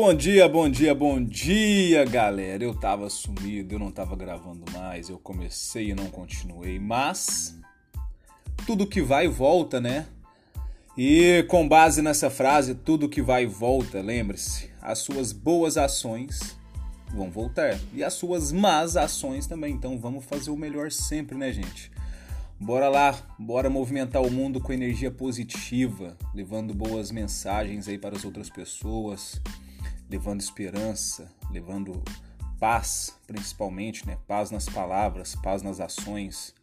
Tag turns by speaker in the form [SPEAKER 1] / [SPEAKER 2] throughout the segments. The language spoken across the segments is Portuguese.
[SPEAKER 1] Bom dia, bom dia, bom dia, galera. Eu tava sumido, eu não tava gravando mais, eu comecei e não continuei, mas tudo que vai volta, né? E com base nessa frase, tudo que vai volta, lembre-se, as suas boas ações vão voltar e as suas más ações também. Então vamos fazer o melhor sempre, né, gente? Bora lá, bora movimentar o mundo com energia positiva, levando boas mensagens aí para as outras pessoas levando esperança, levando paz, principalmente, né? Paz nas palavras, paz nas ações.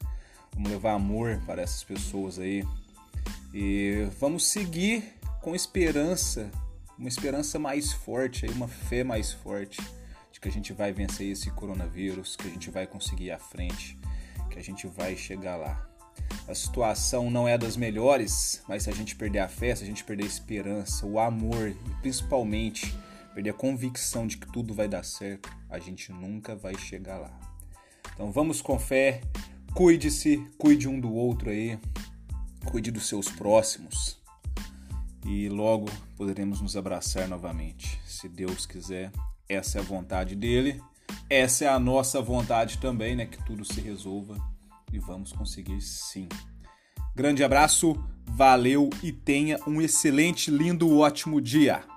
[SPEAKER 1] Vamos levar amor para essas pessoas aí. E vamos seguir com esperança, uma esperança mais forte, aí, uma fé mais forte de que a gente vai vencer esse coronavírus, que a gente vai conseguir ir à frente, que a gente vai chegar lá. A situação não é das melhores, mas se a gente perder a fé, se a gente perder a esperança, o amor e principalmente perder a convicção de que tudo vai dar certo, a gente nunca vai chegar lá. Então vamos com fé, cuide-se, cuide um do outro aí, cuide dos seus próximos e logo poderemos nos abraçar novamente, se Deus quiser. Essa é a vontade dele, essa é a nossa vontade também, né? Que tudo se resolva e vamos conseguir sim. Grande abraço, valeu e tenha um excelente, lindo, ótimo dia!